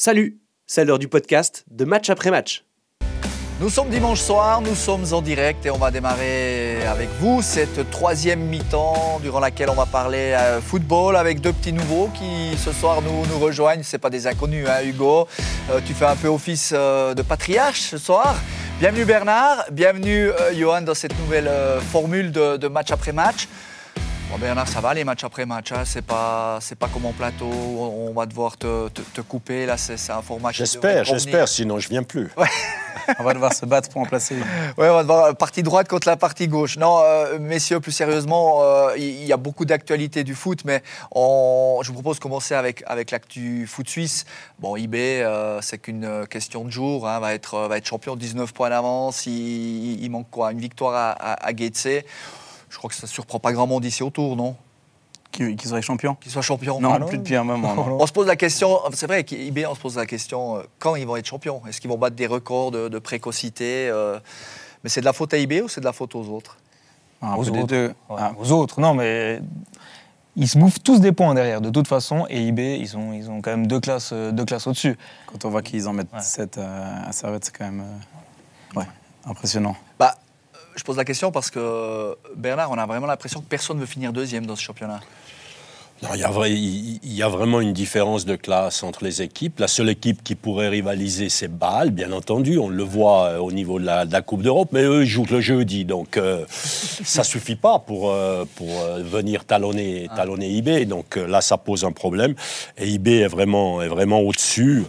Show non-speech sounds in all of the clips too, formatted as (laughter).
Salut, c'est l'heure du podcast de match après match. Nous sommes dimanche soir, nous sommes en direct et on va démarrer avec vous cette troisième mi-temps durant laquelle on va parler euh, football avec deux petits nouveaux qui ce soir nous, nous rejoignent. C'est pas des inconnus, hein, Hugo. Euh, tu fais un peu office euh, de patriarche ce soir. Bienvenue Bernard, bienvenue Johan dans cette nouvelle formule de, de match après match. Bon Bernard, ça va les matchs après match, hein. c'est pas c'est pas comme en plateau, on va devoir te, te, couper, là c'est un format J'espère, j'espère, sinon je viens plus. on va devoir se battre pour en placer une. Oui, on va devoir partie droite contre la partie gauche. Non, euh, messieurs, plus sérieusement, euh, il y, a beaucoup d'actualités du foot, mais je vous propose de commencer avec, avec l'actu foot suisse. Bon, IB, euh, c'est qu'une question de jour, hein, va, être, va être champion, 19 points d'avance, il, il, manque quoi? Une victoire à, à, à je crois que ça ne surprend pas grand monde ici autour, non Qu'ils soient champions Qu'ils soient champions Non, plus depuis un moment. (laughs) on se pose la question, c'est vrai qu'IB, on se pose la question, euh, quand ils vont être champions? Est-ce qu'ils vont battre des records de, précocité euh, Mais c'est de la faute à IB ou c'est de la faute aux autres? Ah, Aux autres. Deux. Ah, aux autres, non, mais ils se bouffent tous des points derrière, de toute façon, et IB, ils ont, ils ont quand même deux classes, euh, deux classes au-dessus. Quand on voit qu'ils en mettent 7 à Servette, c'est quand même ouais, impressionnant. Bah, je pose la question parce que Bernard, on a vraiment l'impression que personne ne veut finir deuxième dans ce championnat. Non, il, y a il y, a vraiment une différence de classe entre les équipes. La seule équipe qui pourrait rivaliser, c'est Bâle, bien entendu. On le voit euh, au niveau de la, Coupe d'Europe, mais eux, ils jouent le jeudi. Donc, euh, (laughs) ça suffit pas pour, euh, pour venir talonner, talonner IB. Donc, là, ça pose un problème. Et IB est vraiment, est vraiment au-dessus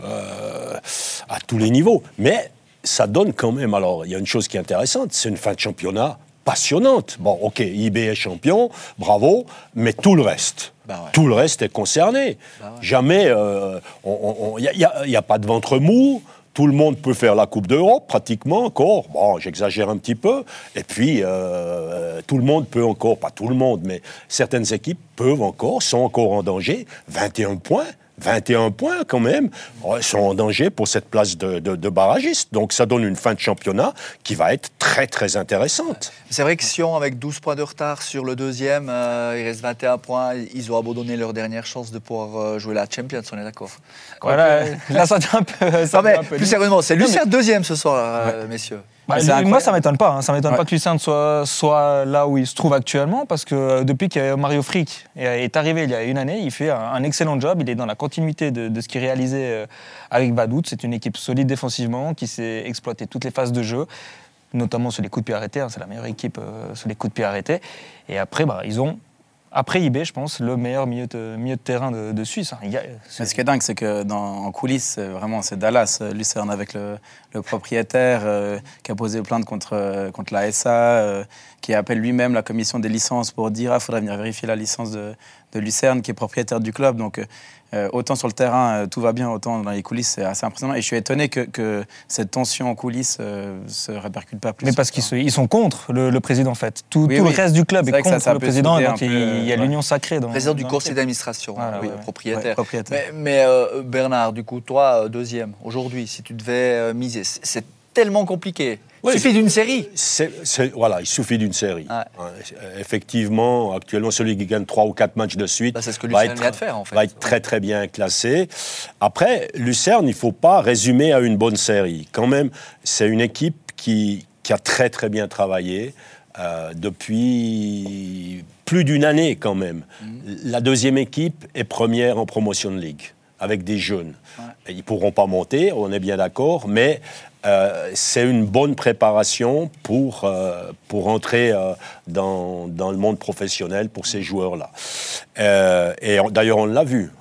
à tous les niveaux. Mais ça donne quand même. Alors, il y a une chose qui est intéressante, c'est une fin de championnat passionnante. Bon, ok, IB est champion, bravo, mais tout le reste. Bah tout le reste est concerné. Bah Jamais, il euh, n'y a, pas de ventre mou. Tout le monde peut faire la Coupe d'Europe, pratiquement encore. Bon, j'exagère un petit peu. Et puis, euh, tout le monde peut encore, pas tout le monde, mais certaines équipes peuvent encore, sont encore en danger. 21 points. 21 points quand même, ils sont en danger pour cette place de, de, barragiste. Donc ça donne une fin de championnat qui va être très très intéressante. C'est vrai que Sion, avec 12 points de retard sur le deuxième, euh, il reste 21 points, ils ont abandonné leur dernière chance de pouvoir euh, jouer la Champions, on est d'accord Voilà, là ça un peu... Ça mais, plus sérieusement, c'est Lucerne deuxième ce soir, euh, messieurs. Bah, moi, ça m'étonne pas. Hein. Ça m'étonne pas que Lucerne soit, soit là où il se trouve actuellement, parce que euh, depuis que Mario Frick est arrivé il y a une année, il fait un, excellent job. Il est dans la continuité de, ce qu'il réalisait euh, avec Badout. C'est une équipe solide défensivement, qui sait exploiter toutes les phases de jeu notamment sur les coups de pied arrêtés. Hein. c'est la meilleure équipe euh, sur les coups de pied arrêtés. Et après, bah, ils ont après IB, je pense, le meilleur milieu de, terrain de, Suisse. Hein. ce qui est dingue, c'est que dans, coulisses, vraiment, c'est Dallas, euh, Lucerne avec le, propriétaire euh, qui a posé plainte contre, euh, contre la SA, qui appelle lui-même la commission des licences pour dire ah, faudrait venir vérifier la licence de, de Lucerne, qui est propriétaire du club. Donc, euh, autant sur le terrain, euh, tout va bien, autant dans les coulisses, c'est assez impressionnant. Et je suis étonné que, cette tension en coulisses ne euh, se répercute pas plus. Mais parce qu'ils sont contre le, président, en fait. Tout, le reste du club est, contre le président, donc il y a l'union sacrée. Dans, président du conseil d'administration, propriétaire. Mais, Bernard, du coup, toi, deuxième, aujourd'hui, si tu devais miser, c'est tellement compliqué il suffit d'une série. voilà, il suffit d'une série. Effectivement, actuellement, celui qui gagne 3 ou 4 matchs de suite bah, ce que va, être, faire, en fait. va être très très bien classé. Après, Lucerne, il ne faut pas résumer à une bonne série. Quand même, c'est une équipe qui, qui, a très très bien travaillé. Euh, depuis plus d'une année quand même. Mm. La deuxième équipe est première en promotion de ligue avec des jeunes. Ils ne pourront pas monter, on est bien d'accord, mais euh, c'est une bonne préparation pour, euh, pour entrer euh, dans, dans, le monde professionnel pour ces joueurs-là. et d'ailleurs, on l'a vu,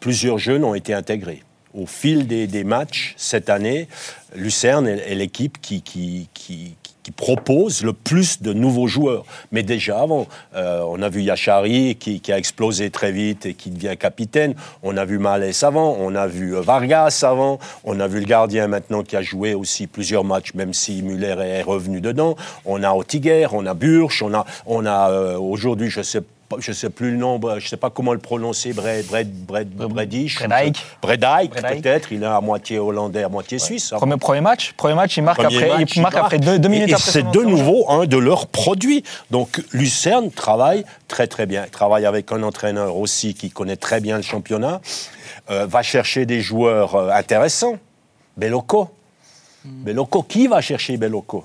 plusieurs jeunes ont été intégrés. Au fil des, des matchs cette année, Lucerne est, l'équipe qui, qui, qui, qui propose le plus de nouveaux joueurs. Mais déjà avant, euh, on a vu Yachari qui, a explosé très vite et qui devient capitaine. On a vu Malès avant, on a vu Vargas avant, on a vu le gardien maintenant qui a joué aussi plusieurs matchs, même si Muller est revenu dedans. On a Ottiger, on a Burch, on a, on a euh, aujourd'hui, je sais pas- je sais plus le nom, je sais pas comment le prononcer, Bred, Bred, Bred, Bredich. Bredijk. Bredijk, Bredijk. peut-être. Il est à moitié hollandais, à moitié suisse. hein. Premier, premier match, premier match, il marque Premier après, match, il marque après deux, minutes et après. c'est de nouveau un de leurs produits. Donc Lucerne travaille très très bien. Il travaille avec un entraîneur aussi qui connaît très bien le championnat. Euh, va chercher des joueurs euh, intéressants. Belloco. Hmm. Belloco, qui va chercher Belloco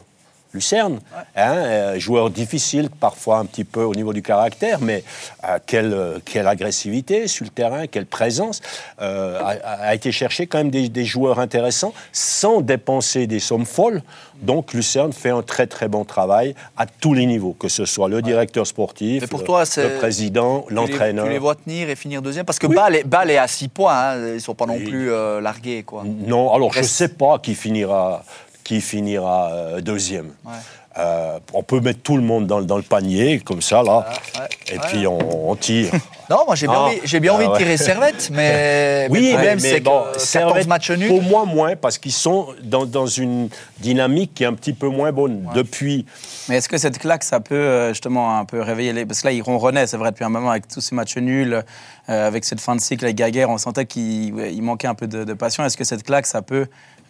Lucerne, hein, euh, joueur difficile parfois un petit peu au niveau du caractère, mais euh, quelle, euh, quelle agressivité sur le terrain, quelle présence, euh, a, a été chercher quand même des, des joueurs intéressants sans dépenser des sommes folles. Donc Lucerne fait un très très bon travail à tous les niveaux, que ce soit le directeur sportif, Mais pour le, toi, le président, l'entraîneur. Tu les vois tenir et finir deuxième? Parce que Oui. Bâle est, Bâle est à 6 points, hein, ils ne sont pas non plus euh, largués. Quoi. Non, alors je ne sais pas qui finira, qui finira euh, deuxième. Ouais. Euh, on peut mettre tout le monde dans, le- dans le panier, comme ça, là, Ah, ouais. et Ouais. puis on, on tire. (laughs) Non, moi j'ai bien Non. envie, j'ai bien Ah, envie de ouais. tirer Servette, mais, (laughs) mais Oui, le problème mais c'est bon, que 14 Servette, matchs nuls. Pour moi, moins, parce qu'ils sont dans, dans une dynamique qui est un petit peu moins bonne. Depuis, Mais est-ce que cette claque, ça peut euh, justement un peu réveiller les. Parce que là, ils ronronnaient, c'est vrai, depuis un moment, avec tous ces matchs nuls, euh, avec cette fin de cycle avec Gaguerre, on sentait qu'il manquait un peu de, de passion. Est-ce que cette claque, ça peut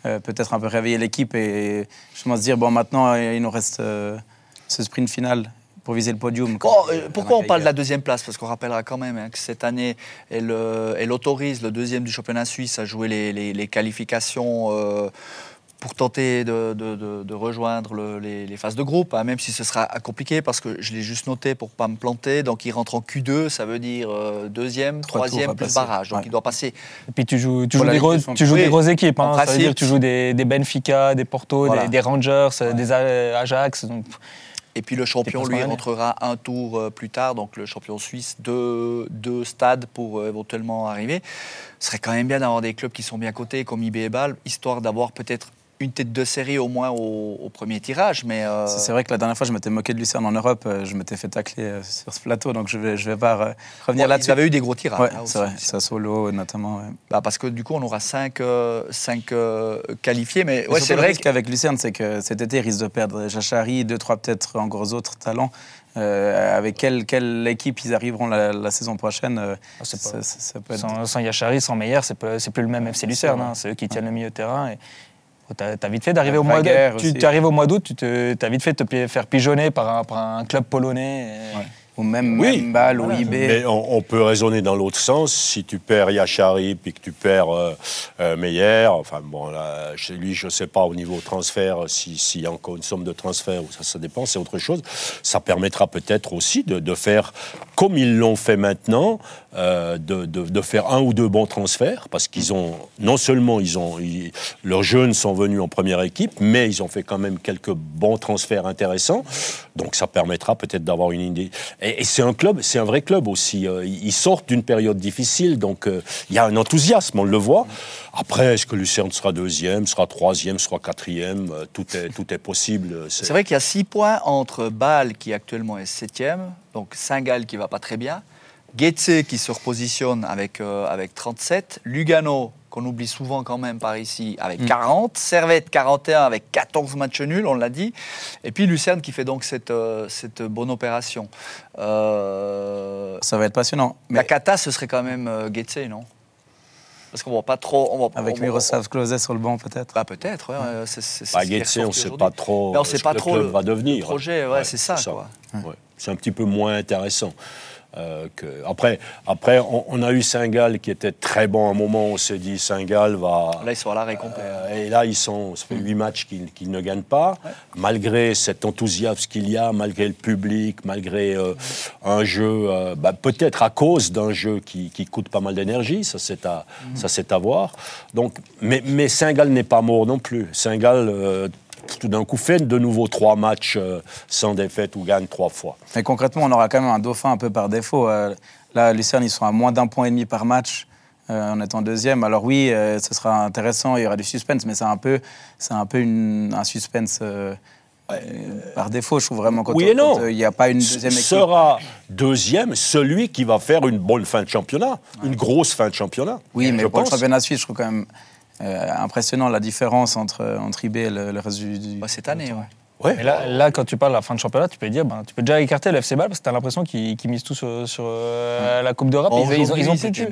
euh, peut-être un peu réveiller l'équipe et justement se dire, bon, maintenant, euh, il nous reste euh, ce sprint final pour viser le podium euh, pourquoi on parle de la deuxième place? Parce qu'on rappellera quand même hein, que cette année, elle, elle autorise le deuxième du championnat suisse à jouer les, les- les qualifications pour tenter de, de- de- de rejoindre le- les, les phases de groupe, hein, même si ce sera compliqué parce que je l'ai juste noté pour pas me planter. Donc il rentre en Q2, ça veut dire euh, deuxième, Trois troisième plus passer. barrage. Donc Ouais. il doit passer. Et puis tu joues, tu joues, des, Ligue gros, des Champions. tu joues Oui. des grosses équipes. Hein, ça veut dire que tu joues des, des Benfica, des Porto, Voilà. des, des Rangers, des A- Ajax. Donc, Et puis le champion, lui, rentrera un tour euh, plus tard, donc le champion suisse, deux, deux stades pour euh, éventuellement arriver. Ce serait quand même bien d'avoir des clubs qui sont bien cotés, comme IB et Bâle, histoire d'avoir peut-être une tête de série au moins au, au premier tirage. Mais euh, C'est vrai que la dernière fois, je m'étais moqué de Lucerne en Europe. euh, Je m'étais fait tacler euh, sur ce plateau, donc je vais, je vais pas revenir bon, là-dessus. ils avaient eu des gros tirages. Ouais, hein, c'est vrai. Ça solo notamment. ouais. Bah, parce que du coup, on aura cinq, euh, cinq, euh, qualifiés. Mais, Mais c'est vrai risque avec Lucerne, c'est que cet été, ils risquent de perdre Jachari, deux, trois peut-être encore autres talents. Euh, avec quelle, quelle équipe ils arriveront la, la saison prochaine euh, Ah, ça, pas- ça- ça peut être... sans, sans Yachari, sans Meyer, c'est pas- c'est plus le même FC Lucerne. hein, C'est eux qui tiennent le milieu de terrain. Et t'as as vite fait d'arriver au mois d'août. Tu arrives au mois d'août, tu t'as vite fait de te faire pigeonner par un, par un club polonais. Ouais. Ou même, Oui. Bâle ou Voilà. IB. Mais on, on peut raisonner dans l'autre sens. Si tu perds Yachari puis que tu perds euh, euh, Meyer, enfin bon, là, chez lui, je ne sais pas au niveau transfert si- s'il y a encore une somme de transfert ou ça, ça dépend, c'est autre chose. Ça permettra peut-être aussi de, de faire comme ils l'ont fait maintenant, euh, de, de- de faire un ou deux bons transferts parce qu'ils ont non seulement ils ont ils- leurs jeunes sont venus en première équipe, mais ils ont fait quand même quelques bons transferts intéressants. Donc ça permettra peut-être d'avoir une idée. Et, et c'est un club, c'est un vrai club aussi. Euh, Ils sortent d'une période difficile, donc euh, il y a un enthousiasme, on le voit. Après, est-ce que Lucerne sera deuxième, sera troisième, sera quatrième Euh, Tout est, possible. C'est vrai qu'il y a six points entre Bâle, qui actuellement est septième, donc Saint-Gall qui va pas très bien, Getse qui se repositionne avec, avec 37, Lugano qu'on oublie souvent quand même par ici avec 40, Servette 41 avec 14 matchs nuls, on l'a dit, et puis Lucerne qui fait donc cette, euh, cette bonne opération. Euh, Ça va être passionnant. La Mais cata, ce serait quand même euh, Getse, non? Parce qu'on voit pas trop... On voit, avec on- Miroslav Klose sur le banc, peut-être. Bah peut-être, ouais, ouais, c'est Bah, Getse, on ne sait pas trop on ce sait que pas le trop club le- va devenir. le projet, ouais, c'est ça, quoi. Ouais. C'est un petit peu moins intéressant. Euh, que... Après, après on, on a eu Saint-Gall qui était très bon à un moment. On s'est dit Saint-Gall va. Là, ils sont à l'arrêt complet. Euh, et là, ils sont, ça fait huit matchs qu'ils ne gagnent pas. Malgré cet enthousiasme qu'il y a, malgré le public, malgré euh, un jeu, bah, peut-être à cause d'un jeu qui, qui coûte pas mal d'énergie, ça c'est à, ça c'est à voir. Donc, mais, mais Saint-Gall n'est pas mort non plus. Saint-Gall, euh, tout d'un coup, fait de nouveau trois matchs euh, sans défaite ou gagne trois fois. Mais concrètement, on aura quand même un dauphin un peu par défaut. Euh, là, Lucerne, ils sont à moins d'un point et demi par match euh, en étant deuxième. Alors oui, euh, ce sera intéressant, il y aura du suspense, mais c'est un peu, c'est un, peu une- un suspense euh, par défaut, je trouve vraiment. Quand Oui et non. Il n'y a pas une deuxième équipe. Sera deuxième celui qui va faire une bonne fin de championnat, une grosse fin de championnat. Oui, mais je pour le pense. championnat suisse, je trouve quand même euh, impressionnant la différence entre, entre IB et le, le reste du. du- Bah, cette année, ouais. Ouais. Mais là, là, quand tu parles de la fin de championnat, tu peux dire, ben, tu peux déjà écarter le FC Bâle parce que tu as l'impression qu'ils qu'ils misent tout sur, sur, euh, la Coupe d'Europe. Ils, ils ont, ils ont plus de.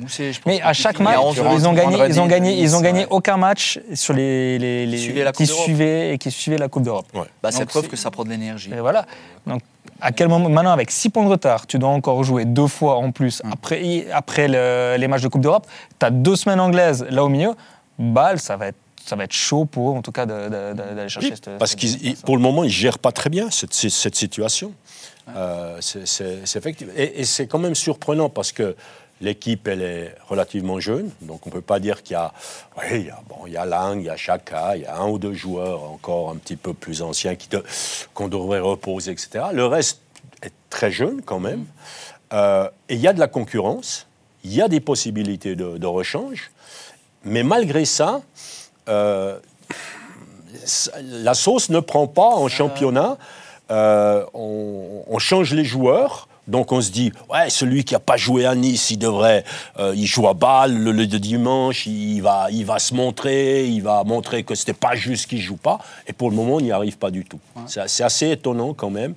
Mais à chaque match, ils ont gagné, ils ont gagné, ils ont gagné aucun match sur les, les, les Suivaient qui d'Europe. suivaient et qui suivaient la Coupe d'Europe. Bah, c'est preuve que ça prend de l'énergie. Et voilà. Donc, à quel moment maintenant avec 6 points de retard, tu dois encore jouer deux fois en plus Hum. après, après le- les matchs de Coupe d'Europe. Tu as deux semaines anglaises là au milieu. Bâle, ça va être ça va être chaud pour eux, en tout cas, d'aller chercher Oui, cette- parce ils- pour le moment, ils ne gèrent pas très bien cette, situation. Euh, c'est, effectif. Et, et c'est quand même surprenant parce que l'équipe, elle est relativement jeune. Donc, on ne peut pas dire qu'il y a. Oui, il y a, bon, il y a Lang, il y a Chaka, il y a un ou deux joueurs encore un petit peu plus anciens de- qu'on devrait reposer, etc. Le reste est très jeune quand même. Euh, et il y a de la concurrence, il y a des possibilités de, de rechange. Mais malgré ça, euh, la sauce ne prend pas en championnat. Euh, on, on change les joueurs. Donc on se dit, ouais, celui qui n'a pas joué à Nice, il devrait, euh, il joue à Bâle le, le dimanche, il va, il va se montrer, il va montrer que c'était pas juste qu'il joue pas. Et pour le moment, on n'y arrive pas du tout. C'est assez étonnant quand même.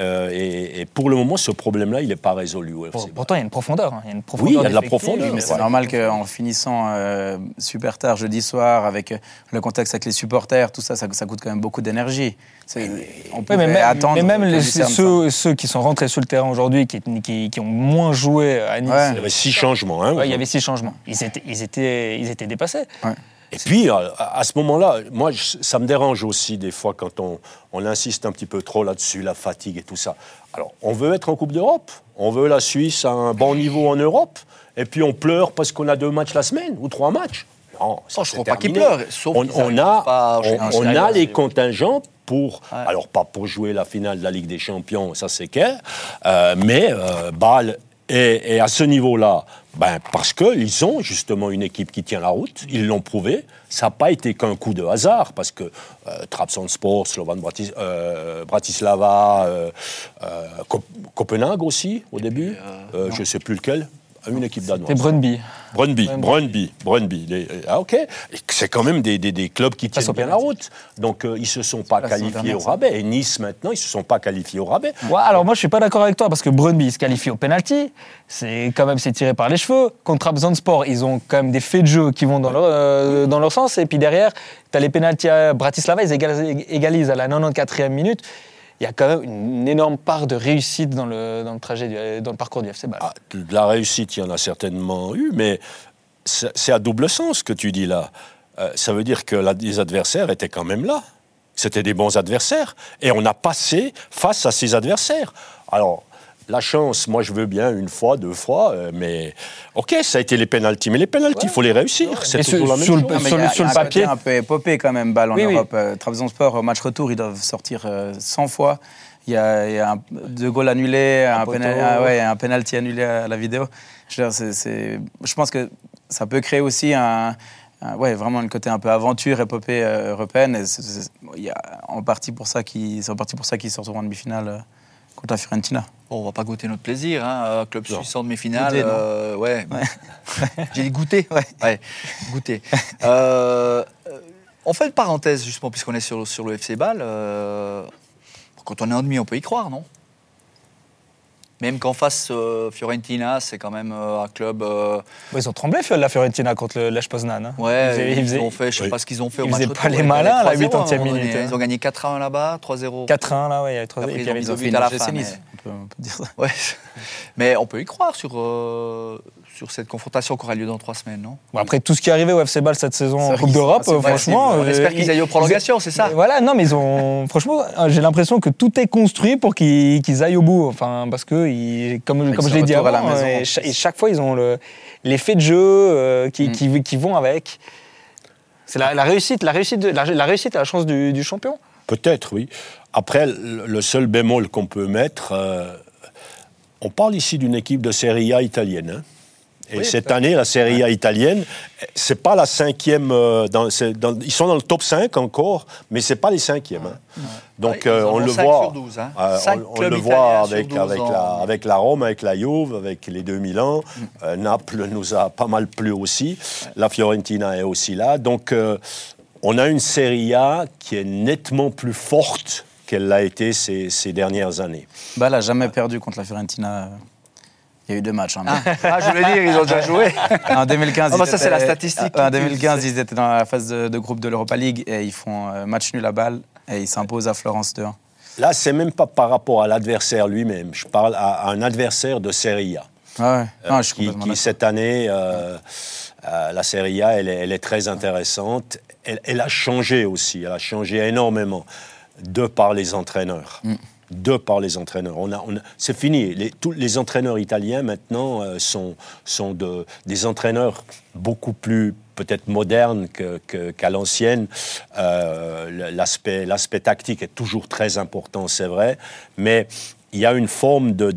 Euh, et, et pour le moment, ce problème-là, il n'est pas résolu. au FC pourtant, il y a une profondeur. hein. Il y a une profondeur Oui, il y a de la profondeur. C'est normal qu'en finissant euh, super tard jeudi soir, avec euh, le contexte avec les supporters, tout ça, ça, ça coûte quand même beaucoup d'énergie. On Oui, même, attendre. mais même les- ceux, ceux qui sont rentrés sur le terrain aujourd'hui, qui, qui, qui ont moins joué à Nice, Ouais. Il y avait six changements. Hein, ouais, il y avait six changements. Ils étaient, ils étaient, ils étaient dépassés. Et puis, à, à ce moment-là, moi, je- ça me dérange aussi des fois quand on, on insiste un petit peu trop là-dessus, la fatigue et tout ça. Alors, on veut être en Coupe d'Europe, on veut la Suisse à un bon niveau en Europe, et puis on pleure parce qu'on a deux matchs la semaine ou trois matchs. Non, ça, Oh, je c'est crois pas qu'ils pleurent, sauf on, qu'ils on a, pas on, on a les contingents pour, Ouais. alors pas pour jouer la finale de la Ligue des Champions, ça c'est clair, euh, mais euh, Bâle est, est à ce niveau-là, ben, parce qu'ils ont justement une équipe qui tient la route, ils l'ont prouvé, ça n'a pas été qu'un coup de hasard, parce que euh, Trabzonspor, Slovan Bratis- euh, Bratislava, euh, euh, Cop- Copenhague aussi au début, je ne sais plus lequel, une équipe danoise. C'est Brøndby. Brøndby, Ouais, Brøndby, Brøndby. Les- Ah, ok. C'est quand même des, des- des clubs qui tiennent bien la route. Donc, euh, ils ne se sont pas qualifiés au rabais. Et Nice, maintenant, ils ne se sont pas qualifiés au rabais. Ouais, alors moi je suis pas d'accord avec toi parce que Brøndby se qualifie au penalty, c'est quand même c'est tiré par les cheveux. Contre Trabzonspor, ils ont quand même des faits de jeu qui vont dans leur, euh, dans leur sens et puis derrière, tu as les pénaltys à Bratislava, ils égalisent à la 94e minute. Il y a quand même une énorme part de réussite dans le, dans le trajet, dans le parcours du FC Bâle. Ah, de la réussite, il y en a certainement eu, mais c'est à double sens que tu dis là. Euh, ça veut dire que les adversaires étaient quand même là. C'était des bons adversaires. Et on a passé face à ces adversaires. Alors, la chance, moi je veux bien une fois, deux fois, euh, mais ok, ça a été les pénalties. Mais les pénalties, il faut les réussir. C'est toujours sur- la même sur le- chose. Mais sur il y le- a- sur il y le a un papier. un peu épopée quand même, balle en Oui, oui. Europe. Euh, Trabzonspor, au match retour, ils doivent sortir euh, 100 fois. Il y a, il y a un- deux goals annulés, un, pénal- ah ouais, un penalty annulé à la vidéo. Je, veux dire, c'est- c'est- je pense que ça peut créer aussi un, un- ouais, vraiment le côté un peu aventure, épopée euh, européenne. Et c'est- c'est- il y a en partie pour ça qu'ils c'est en partie pour ça qu'ils sortent en demi-finale euh, contre la Fiorentina. Bon, on va pas goûter notre plaisir, hein, euh, club Non. suisse en demi-finale. Euh, ouais. (laughs) J'ai dit goûter. Ouais. goûter. Euh, euh, on fait une parenthèse justement puisqu'on est sur, sur le FC euh, quand on est en demi, on peut y croire, non? Même qu'en face, euh, Fiorentina, c'est quand même euh, un club. euh, Ouais, Ils ont tremblé la Fiorentina contre le Lech Poznan. hein. ouais, Ils faisaient- ils, ils faisaient- ont fait, je sais oui. pas ce qu'ils ont fait au ils match faisaient retour, pas les ils malins à la gagné 3-0 à un 80e moment donné. minute, hein. Ils ont gagné 4-1 là-bas, 3-0. 4-1 là, ouais, il y a trois- Après, et puis ils ont Ils fait une à la fin, peut, on peut dire ça. Ouais. Mais on peut y croire sur, euh, sur cette confrontation qui aura lieu dans trois semaines, non? Bon, après tout ce qui est arrivé au FC Bâle cette saison en Coupe d'Europe, franchement, On euh, espère qu'ils aillent aux prolongations, c'est ça? Mais Voilà, non, mais ils ont. (laughs) Franchement, euh, j'ai l'impression que tout est construit pour qu'ils aillent au bout. Enfin, parce que, ils- comme, je l'ai dit à la maison, et, et chaque fois, ils ont le- l'effet de jeu euh, qui, Mm. qui, qui vont avec. C'est la, la réussite, la réussite, de- la, la réussite à la chance du, du champion. Peut-être, oui. Après, le seul bémol qu'on peut mettre, euh, on parle ici d'une équipe de Serie A italienne. hein. Et Oui, cette année, la Serie A italienne, c'est pas la cinquième. euh, dans- c'est dans- ils sont dans le top 5 encore, mais c'est pas les cinquièmes. hein. Donc, Ouais, euh, on le voit. sur 12, hein. euh, on, on le voit avec, 12 avec, ans. la, avec la Rome, avec la Juve, avec les deux Milan. Euh, Naples nous a pas mal plu aussi. La Fiorentina est aussi là. Donc, on a une Serie A qui est nettement plus forte qu'elle l'a été ces, ces dernières années. Bâle a jamais perdu contre la Fiorentina. Il y a eu deux matchs. hein. Ah, je voulais dire, ils ont déjà joué. En 2015, Ah bah ils ça, c'est la étaient- statistique En qui- 2015, ils étaient dans la phase de, de groupe de l'Europa League et ils font euh, match nul à balle et ils s'imposent à Florence 2-1. Là, c'est même pas par rapport à l'adversaire lui-même. Je parle à, à un adversaire de Serie A. Ah ouais. Euh, Non, qui, cette année, euh, euh, la Serie A, elle est, elle est très intéressante. Elle, elle a changé aussi, elle a changé énormément de par les entraîneurs. Mm. De par les entraîneurs. On a, on a- c'est fini. Les, tous les entraîneurs italiens maintenant euh, sont, sont de, des entraîneurs beaucoup plus peut-être modernes que- qu'à l'ancienne. Euh, l'aspect, tactique est toujours très important, c'est vrai, mais il y a une forme de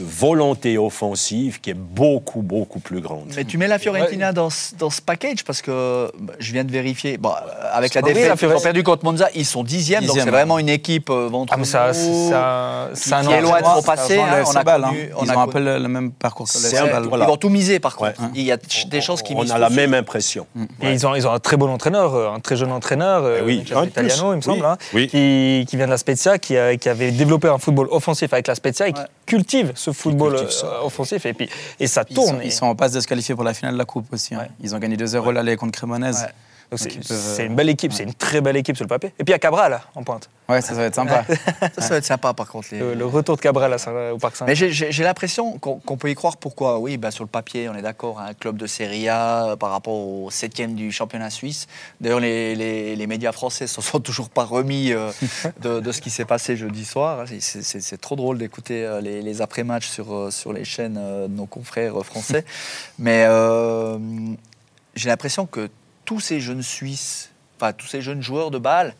volonté offensive qui est beaucoup, beaucoup plus grande. Mais tu mets la Fiorentina dans, ce- dans ce package parce que bah, je viens de vérifier. Bon, euh, avec la défaite, ils ont perdu contre Monza, ils sont dixièmes, donc c'est vraiment une équipe euh, ventre Ah, mais ça, un, qui, est loin de hein, on a hein. on Ils a ont un peu le, le même parcours que le voilà. Ils vont tout miser par contre. Ouais. Il y a des chances qu'ils On misent a la même impression. Et ils, ont, ils ont un très bon entraîneur, euh, un très jeune entraîneur, euh, Eh oui, un de. Italiano, il me semble, hein. Qui, qui vient de la Spezia, qui, qui avait développé un football offensif avec la Spezia et qui cultive ce football euh, offensif. Et, puis, et ça Ils tourne. sont, ils sont en passe de se qualifier pour la finale de la Coupe aussi. hein. Ils ont gagné 2-0 l'aller contre Cremonese. C'est, euh, une belle équipe, c'est une très belle équipe sur le papier. Et puis il y a Cabral en pointe. Ouais, ça, ça va être sympa. (laughs) Ça, ça va être sympa par contre. les- Le, le retour de Cabral à Saint- au Parc Saint. Mais j'ai- l'impression qu'on peut y croire. Pourquoi? Oui, bah, sur le papier, on est d'accord. Un club de Serie A euh, par rapport au septième du championnat suisse. D'ailleurs, les, les- les médias français ne se sont toujours pas remis euh, (laughs) de, de ce qui s'est passé jeudi soir. C'est- trop drôle d'écouter euh, les, les après-matchs sur, sur les chaînes de nos confrères français. (laughs) Mais euh, j'ai l'impression que tous ces jeunes Suisses, enfin tous ces jeunes joueurs de balle,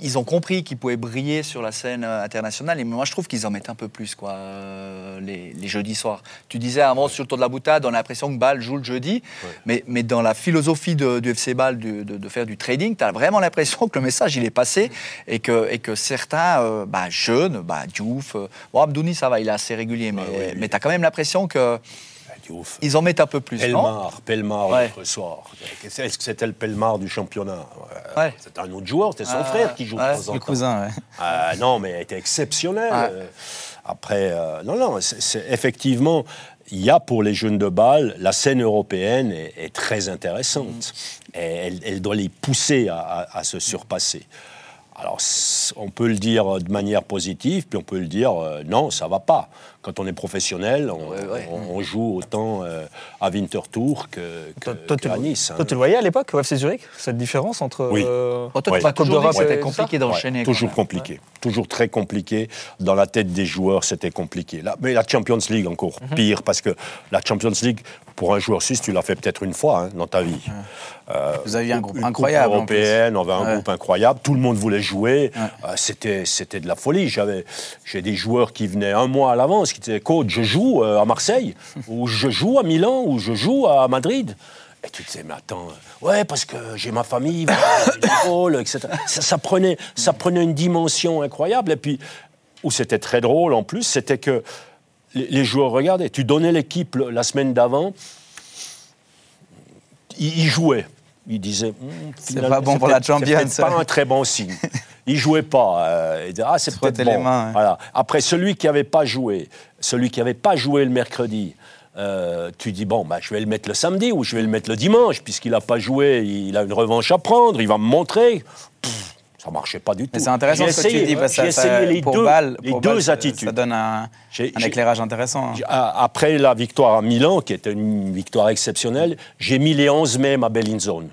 ils ont compris qu'ils pouvaient briller sur la scène euh, internationale. Et moi, je trouve qu'ils en mettent un peu plus, quoi, euh, les, les jeudis soirs. Tu disais avant, sur le tour de la boutade, on a l'impression que Bâle joue le jeudi. Mais, mais dans la philosophie de- du FC Bâle de, de- de faire du trading, tu as vraiment l'impression que le message, il est passé et que, et que certains euh, bah, jeunes, bah, Diouf, euh, bon, Abdouni, ça va, il est assez régulier, mais, oui, oui. mais tu as quand même l'impression qu'ils Diouf. en mettent un peu plus. non Pelmar, Pelmar Ouais. l'autre soir. Est-ce que c'était le Pelmar du championnat Ouais. C'est un autre joueur, c'était son Ah, frère qui joue ouais. de temps en Le temps. cousin, ouais. Ah, non, mais elle était exceptionnelle. Ouais. Euh, Après, euh, non, non, c'est- effectivement, il y a pour les jeunes de balle, la scène européenne est, est très intéressante. Et elle, elle doit les pousser à, à- à se surpasser. Alors, on peut le dire de manière positive, puis on peut le dire euh, non, ça va pas. Quand on est professionnel, on, Ouais, ouais. on- on joue autant euh, à Winterthur que, que, Toi, toi, tu, qu'à Nice. hein. toi, tu le voyais à l'époque au FC Zurich, cette différence entre. Oui. euh, Oh, toi, Ouais. Coupe d'Europe c'était compliqué d'enchaîner. toujours compliqué. Toujours très compliqué. Dans la tête des joueurs, c'était compliqué. Là, mais la Champions League, encore Mhm. pire, parce que la Champions League, pour un joueur suisse, tu l'as fait peut-être une fois hein, dans ta vie. Euh, Vous aviez un groupe une incroyable, Coupe européenne, on avait un Ouais. groupe incroyable. Tout le monde voulait jouer. Ouais. Euh, c'était, c'était de la folie. J'avais, j'ai des joueurs qui venaient un mois à l'avance, qui disaient Coach, je joue euh, à Marseille, (laughs) ou je joue à Milan, ou je joue à Madrid. Et tu te disais, mais attends, ouais, parce que j'ai ma famille, (laughs) j'ai etc. Ça, ça prenait, ça prenait une dimension incroyable. Et puis, où c'était très drôle en plus, c'était que les, les joueurs regardaient. Tu donnais l'équipe la semaine d'avant, ils, ils jouaient. Ils disaient, Hum, C'est pas bon c'est pour la c'est Champions, peut-être pas un très bon signe. (laughs) Ils jouaient pas. euh, ils disaient, ah, c'est peut-être les bon. mains, ouais. Voilà. Après, celui qui n'avait pas joué, celui qui n'avait pas joué le mercredi, euh, tu dis, bon, bah, je vais le mettre le samedi ou je vais le mettre le dimanche, puisqu'il n'a pas joué, il a une revanche à prendre, il va me montrer. Pff, ça marchait pas du tout. Mais c'est intéressant ce que tu dis, parce que ça- les pour deux, Bâle, les pour deux Bâle, attitudes. Ça donne un, éclairage intéressant. hein. Après la victoire à Milan, qui était une victoire exceptionnelle, j'ai mis les 11 mêmes à Bellinzone.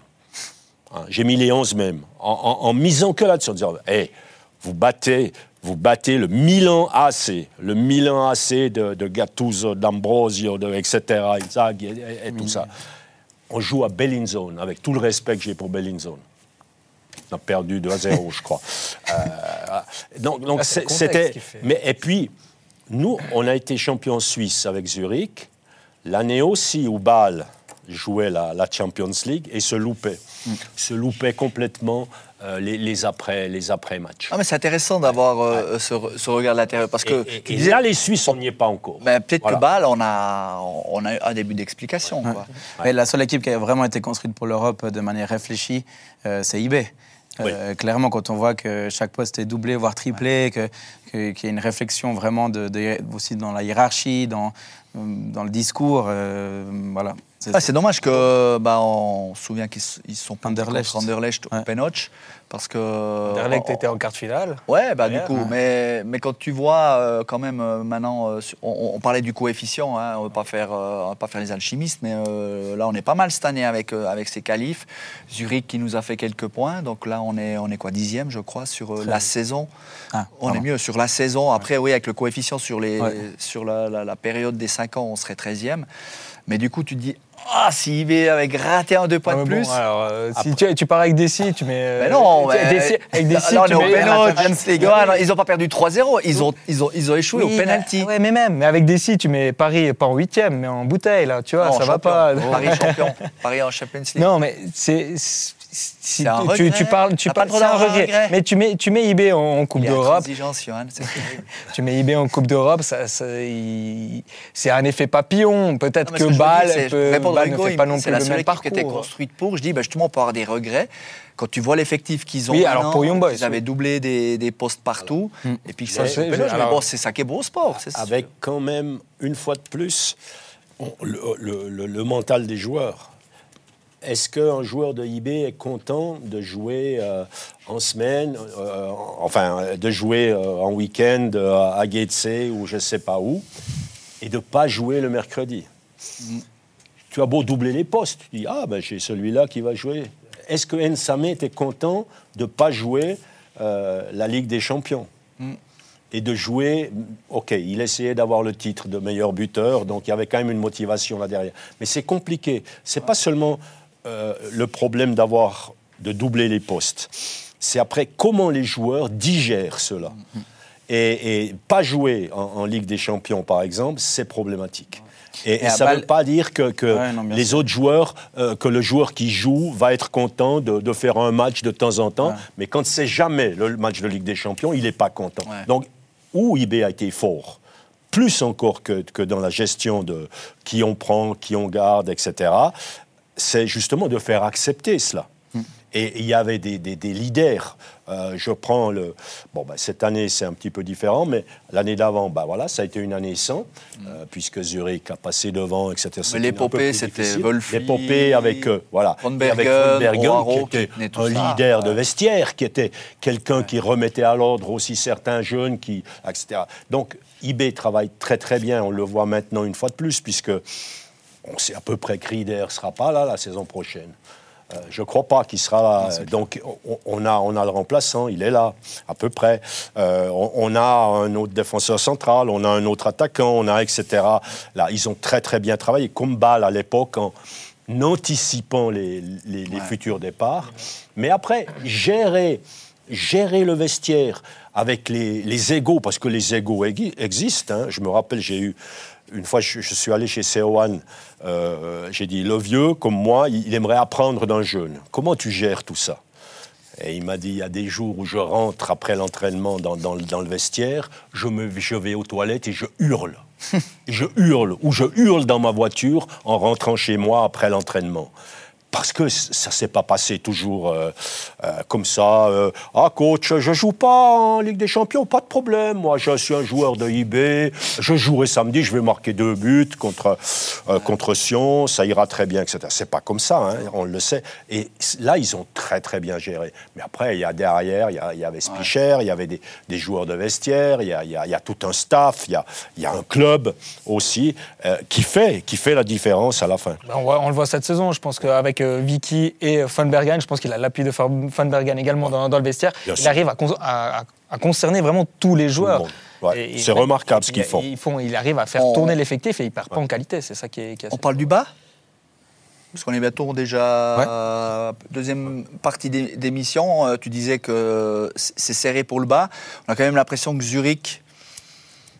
Hein, j'ai mis les 11 mêmes, en, en- en misant que là-dessus, en disant, hey, vous battez, vous battez le Milan AC, le Milan AC de, de Gattuso, d'Ambrosio, de, etc., Inzaghi et, et tout ça. On joue à Bellinzone, avec tout le respect que j'ai pour Bellinzone. On a perdu 2 à 0, je crois. (laughs) Euh, donc, donc Ah, c'était. Mais et puis, nous, on a été champion suisse avec Zurich. L'année aussi où Bâle jouait la, la Champions League et se loupait. Mm. Se loupait complètement euh, les, les après les après matchs. Ah, mais c'est intéressant d'avoir euh, ce, re- ce regard de l'intérieur parce que et, et- tu et disais, là, les Suisses, on n'y est pas encore. ben, peut-être Voilà. que Bâle, on a, on a un début d'explication. Mais la seule équipe qui a vraiment été construite pour l'Europe de manière réfléchie, euh, c'est IB. Euh, clairement, quand on voit que chaque poste est doublé, voire triplé, que- qu'il y a une réflexion vraiment de, de- aussi dans la hiérarchie, dans, dans le discours, euh, voilà. C'est- Ah, c'est dommage que, bah, on se souvient qu'ils ils sont pas Anderlecht. contre Anderlecht au Ouais. Penotch, parce que. Anderlecht on- était en quart de finale. Ouais, bah, du coup, ouais. mais, mais quand tu vois euh, quand même euh, maintenant, euh, on, on parlait du coefficient, hein, on ne va pas faire, euh, on va pas faire les alchimistes, mais euh, là on est pas mal cette année avec, euh, avec ces qualifs. Zurich qui nous a fait quelques points, donc là on est, on est quoi, dixième je crois, sur euh, la saison. Ah, On pardon. est mieux sur la saison. Après, oui, avec le coefficient sur, les, Ouais. sur la, la- la période des 5 ans, on serait 13e. Mais du coup, tu te dis, ah, si IB avait gratté un deux points de mais plus. bon, alors, euh, si tu, tu pars avec Dessy, tu mets. euh, Mais non, mais- Dessy- avec Dessy, tu mets- League. Ouais, non, ils n'ont pas perdu 3-0, ils ont, ils, ont, ils ont échoué Oui, au penalty. mais- Ouais, mais même, mais avec Dessy, tu mets Paris pas en huitième, mais en bouteille, là, tu vois, Non, ça va pas. Paris champion, Paris en Champions League. Non, mais c'est. Si- un tu, tu regret. parles, tu pas parles, c'est un regret. regret. Mais tu mets, tu mets IB en, en Coupe d'Europe. (laughs) Tu mets IB en Coupe d'Europe, ça, ça- c'est un effet papillon. Peut-être que veux Bâle peut- pour ne fait pas non plus la le même équipe qui était parcours. construite pour. Je dis, ben, justement, on peut avoir des regrets. Quand tu vois l'effectif qu'ils ont Oui, alors pour Young Boys, ils avaient oui. doublé des, des postes partout. Et puis ça, c'est bon, c'est ça qui est beau au sport. Avec quand même, une fois de plus, le mental des joueurs. Est-ce qu'un joueur de IB est content de jouer euh, en semaine, euh, enfin, de jouer euh, en week-end à Gatesay ou je ne sais pas où, et de ne pas jouer le mercredi? Tu as beau doubler les postes, tu dis, ah ben j'ai celui-là qui va jouer. Est-ce que Nsame était content de ne pas jouer la Ligue des Champions? Et de jouer. Ok, il essayait d'avoir le titre de meilleur buteur, donc il y avait quand même une motivation là derrière. Mais c'est compliqué. C'est pas seulement euh, le problème d'avoir de doubler les postes. C'est après comment les joueurs digèrent cela. Et, et pas jouer en, en Ligue des Champions, par exemple, c'est problématique. Et, Et et à ça ne veut pas dire que, que Ouais, non, bien les sûr. autres joueurs, euh, que le joueur qui joue va être content de, de faire un match de temps en temps. Ouais. Mais quand c'est jamais le match de Ligue des Champions, il n'est pas content. Ouais. Donc, où IB a été fort, plus encore que, que dans la gestion de qui on prend, qui on garde, etc., c'est justement de faire accepter cela. Et il y avait des, des- des leaders. Euh, je prends le. Bon, bah, cette année, c'est un petit peu différent, mais l'année d'avant, bah, voilà, ça a été une année sans, euh, puisque Zurich a passé devant, etc. Peu l'épopée, c'était. Wolfi, L'épopée avec, euh, voilà, avec Bergen, qui était qui un ça. leader de vestiaire, qui était quelqu'un qui remettait à l'ordre aussi certains jeunes, qui, etc. Donc, IB travaille très très bien, on le voit maintenant une fois de plus, puisque on sait à peu près que Rieder ne sera pas là la saison prochaine. Euh, je ne crois pas qu'il sera là. Donc, on, on a, on a le remplaçant, il est là, à peu près. Euh, on, on a un autre défenseur central, on a un autre attaquant, on a etc. Là, ils ont très, très bien travaillé, comme Bâle à l'époque, en anticipant les, les- les futurs départs. Mais après, gérer, gérer le vestiaire avec les, les égaux, parce que les égaux existent. hein. Je me rappelle, j'ai eu une fois, je, je suis allé chez Seoane, euh, j'ai dit, le vieux, comme moi, il, il aimerait apprendre d'un jeune. Comment tu gères tout ça? Et il m'a dit, il y a des jours où je rentre après l'entraînement dans, dans le- dans le vestiaire, je, me, je vais aux toilettes et je hurle. (laughs) je hurle, ou je hurle dans ma voiture en rentrant chez moi après l'entraînement. Parce que ça s'est pas passé toujours euh, euh, comme ça. euh, ah, coach, je joue pas en Ligue des Champions, pas de problème. Moi, je suis un joueur de IB. Je jouerai samedi, je vais marquer deux buts contre, contre Sion. Ça ira très bien, etc. C'est pas comme ça, hein, on le sait. Et là, ils ont très, très bien géré. Mais après, il y a derrière, il y, a- il y avait Spicher, il y avait des, des joueurs de vestiaire, il y a, il y a- il y a tout un staff, il y a, il y a un club aussi qui, fait, qui fait la différence à la fin. Ben, on, voit- on le voit cette saison. Je pense qu'avec euh, Vicky et Van Bergen, je pense qu'il a l'appui de Van Bergen également dans, dans le vestiaire. Bien il sûr. arrive à, con- à- à- à concerner vraiment tous les joueurs. Ouais, c'est remarquable ce qu'ils font. Ils font. Il arrive à faire On- tourner l'effectif et il perd pas en qualité. C'est ça qui est, qui est On parle du bas Parce qu'on est bientôt déjà euh, deuxième partie d'é- d'émission. Euh, Tu disais que c'est serré pour le bas. On a quand même l'impression que Zurich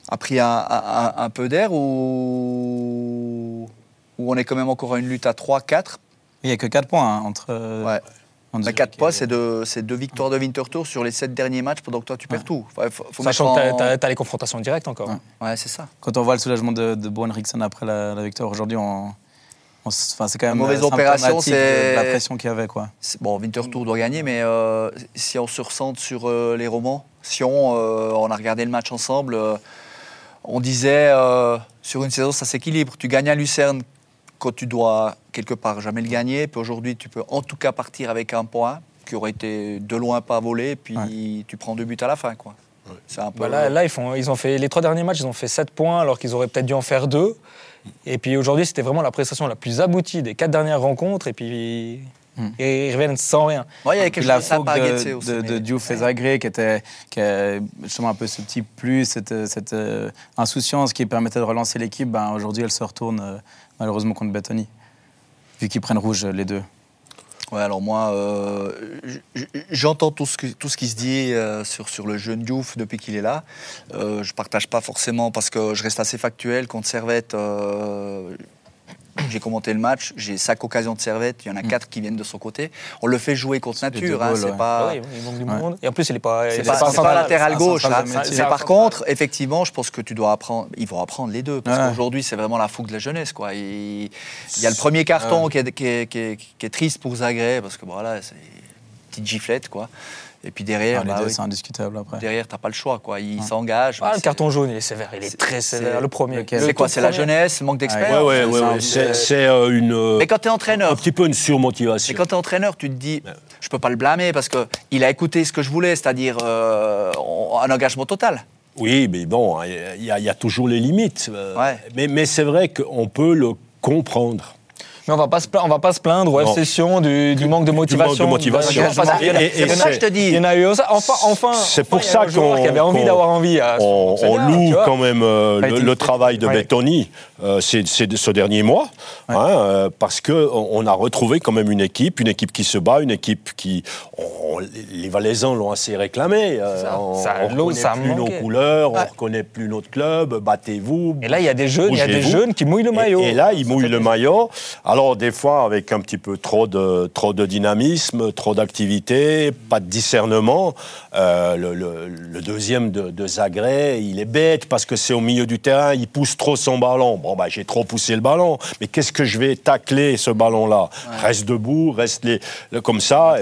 a pris un, un- un peu d'air ou ou on est quand même encore à une lutte à 3-4. Il n'y a que 4 points hein, entre. euh, Ouais. entre Mais 4 Zurich points, et- c'est deux, c'est deux victoires de Winterthur sur les 7 derniers matchs pendant que toi tu perds Ouais. tout. Enfin, faut, faut Sachant que en- tu as, les confrontations directes encore. Ouais. Ouais, c'est ça. Quand on voit le soulagement de, de Bo Henriksen après la, la victoire aujourd'hui, on, enfin, c'est quand même mauvaise euh, opération, de la c'est- pression qu'il y avait. Quoi. C'est- Bon, Winterthur doit gagner, mais euh, si on se ressente sur euh, les romans, si on, euh, on a regardé le match ensemble, euh, on disait euh, sur une saison ça s'équilibre. Tu gagnes à Lucerne quand tu dois quelque part jamais le gagner, puis aujourd'hui tu peux en tout cas partir avec un point qui aurait été de loin pas volé, puis tu prends deux buts à la fin. Quoi. C'est un peu. Bah là, là, ils, font, ils ont fait les trois derniers matchs, ils ont fait 7 points alors qu'ils auraient peut-être dû en faire 2. Et puis aujourd'hui, c'était vraiment la prestation la plus aboutie des quatre dernières rencontres. Et puis ils reviennent sans rien. Ouais, il y avait Puis quelque la chose fougue de, aussi. de, Diouf et Zagré, qui était qui a justement un peu ce petit plus, cette, cette euh, insouciance qui permettait de relancer l'équipe, ben, aujourd'hui elle se retourne euh, malheureusement contre Bettoni, vu qu'ils prennent rouge les deux. Ouais, alors moi, euh, j'entends tout ce, que- tout ce qui se dit euh, sur, sur le jeune Diouf depuis qu'il est là. Euh, je partage pas forcément parce que je reste assez factuel. Contre Servette, j'ai commenté le match, j'ai cinq occasions de Servette, il y en a quatre qui viennent de son côté. On le fait jouer contre nature, hein, c'est pas... Ah oui, il manque du Ouais. monde. Et en plus, il n'est pas. Il est pas, pas central. latéral gauche. hein. Mais un par contre, effectivement, je pense que tu dois apprendre. Ils vont apprendre les deux. Parce Ouais. qu'aujourd'hui, c'est vraiment la fougue de la jeunesse. Quoi. Il, il y a le premier carton qui, est, qui est- qui est- qui est triste pour Zagreb, parce que voilà, c'est une petite giflette. Quoi. Et puis derrière, Ah, bah deux, oui, c'est indiscutable après. derrière, t'as pas le choix. Quoi. Il s'engage. Ah, mais le carton jaune, il est sévère. Il est très sévère. c'est- Le premier. C'est quoi C'est la jeunesse, le manque d'expérience ouais, ouais, ouais. C'est euh, une, euh, Mais quand tu es un entraîneur, petit peu une surmotivation. quand tu es entraîneur, tu te dis, je peux pas le blâmer parce qu'il a écouté ce que je voulais, c'est-à-dire euh, un engagement total. Oui, mais bon, il y, a- il y a toujours les limites. Ouais. Mais, mais c'est vrai qu'on peut le comprendre. Mais on va pas se plaindre, on va pas se plaindre au. FC Sion du, du manque de motivation. motivation. Parce qu'il y en a- Et- et C'est pour ça que je te Il dis. y en a eu aussi. Enfin, enfin. C'est pour il ça qu'on- avait envie d'avoir envie. à son On, loue quand même euh, le, travail de Ouais. Bettoni euh, de ce dernier mois, hein, euh, parce que on on a retrouvé quand même une équipe, une équipe qui se bat, une équipe qui, on- les Valaisans l'ont assez réclamé. euh, Ça, on ça, ne reconnaît ça plus nos couleurs, on Ouais. ne reconnaît plus notre club, battez-vous. Et là, il y a des jeunes, il y a des jeunes qui mouillent le Et- maillot. Et, là, il Ça mouille fait le maillot. Alors, des fois, avec un petit peu trop de, trop de dynamisme, trop d'activité, pas de discernement. Euh, le, le- le deuxième de, de Zagreb, il est bête parce que c'est au milieu du terrain, il pousse trop son ballon. Bon, bah, j'ai trop poussé le ballon. Mais qu'est-ce que je vais tacler ce ballon-là? Reste debout, reste les, le- comme ça.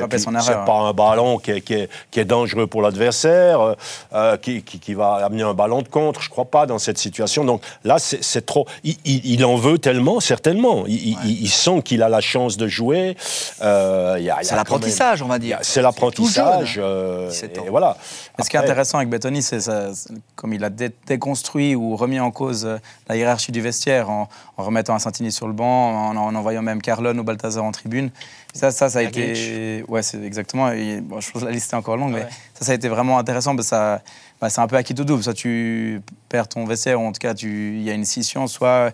C'est pas un ballon qui est, qui est- qui est dangereux pour l'adversaire, euh, euh, qui, qui- qui va amener un ballon de contre. Je crois pas dans cette situation. Donc là, c'est trop. Il, il- il en veut tellement, certainement. Il, il- il sent qu'il a la chance de jouer. Euh, il y a- il y a C'est l'apprentissage, on va dire. C'est l'apprentissage. euh, 17 ans. et voilà. Mais ce qui est intéressant avec Bettoni, c'est comme il a dé- déconstruit ou remis en cause euh, la hiérarchie du vestiaire en, en remettant un Santini sur le banc, en, en envoyant même Carlon ou Balthazar en tribune. Ça, ça, ça a été. Ouais, c'est exactement. et, bon, je pense que la liste est encore longue, mais Ouais. ça, ça a été vraiment intéressant. parce que ça, bah, c'est un peu acquis tout double. Soit tu perds ton vestiaire, ou en tout cas, il y a une scission, soit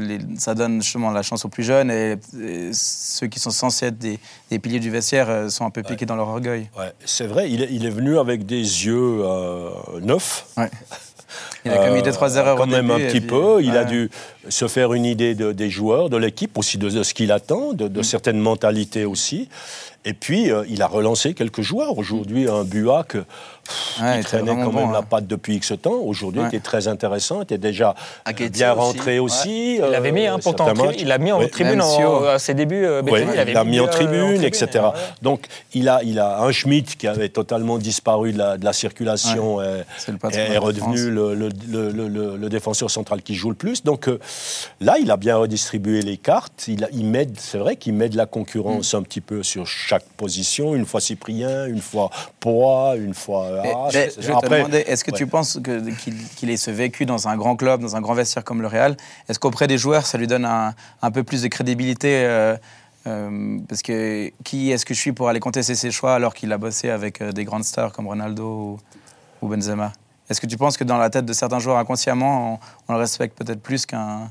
les- ça donne justement la chance aux plus jeunes, et, et ceux qui sont censés être des, des piliers du vestiaire euh, sont un peu piqués dans leur orgueil. ouais, c'est vrai, il est, il est venu avec des yeux euh, neufs. Ouais. Il a commis deux, trois erreurs Euh, Quand au même début, un et petit puis- peu. Il a dû se faire une idée de- des joueurs, de l'équipe, aussi de, de ce qu'il attend, de, Mm. certaines mentalités aussi. Et puis, euh, il a relancé quelques joueurs. Aujourd'hui, un Buac, Ouais, il traînait quand même bon, la hein. patte depuis X temps, aujourd'hui, Ouais. était très intéressant, était déjà bien aussi. rentré aussi. Il euh, avait mis, hein, pourtant, il a mis en tribune en- à ses débuts. euh, il l'a mis en euh, tribune, en etc. ouais. Donc, il a, il a un Schmidt qui avait totalement disparu de la, de la circulation et, C'est le patron et de la est redevenu le, le- le- le- le- le défenseur central qui joue le plus. Donc euh, là, il a bien redistribué les cartes. Il, il m'aide, c'est vrai qu'il met de la concurrence Mm. un petit peu sur chaque position. Une fois Cyprien, une fois Poa, une fois Mais- Arras, mais etc. je vais te demander, est-ce que tu penses qu'il ait ce vécu dans un grand club, dans un grand vestiaire comme le Real? Est-ce qu'auprès des joueurs, ça lui donne un, un peu plus de crédibilité euh, euh, Parce que qui est-ce que je suis pour aller contester ses choix alors qu'il a bossé avec euh, des grandes stars comme Ronaldo ou, ou Benzema? Est-ce que tu penses que dans la tête de certains joueurs inconsciemment, on, on le respecte peut-être plus qu'un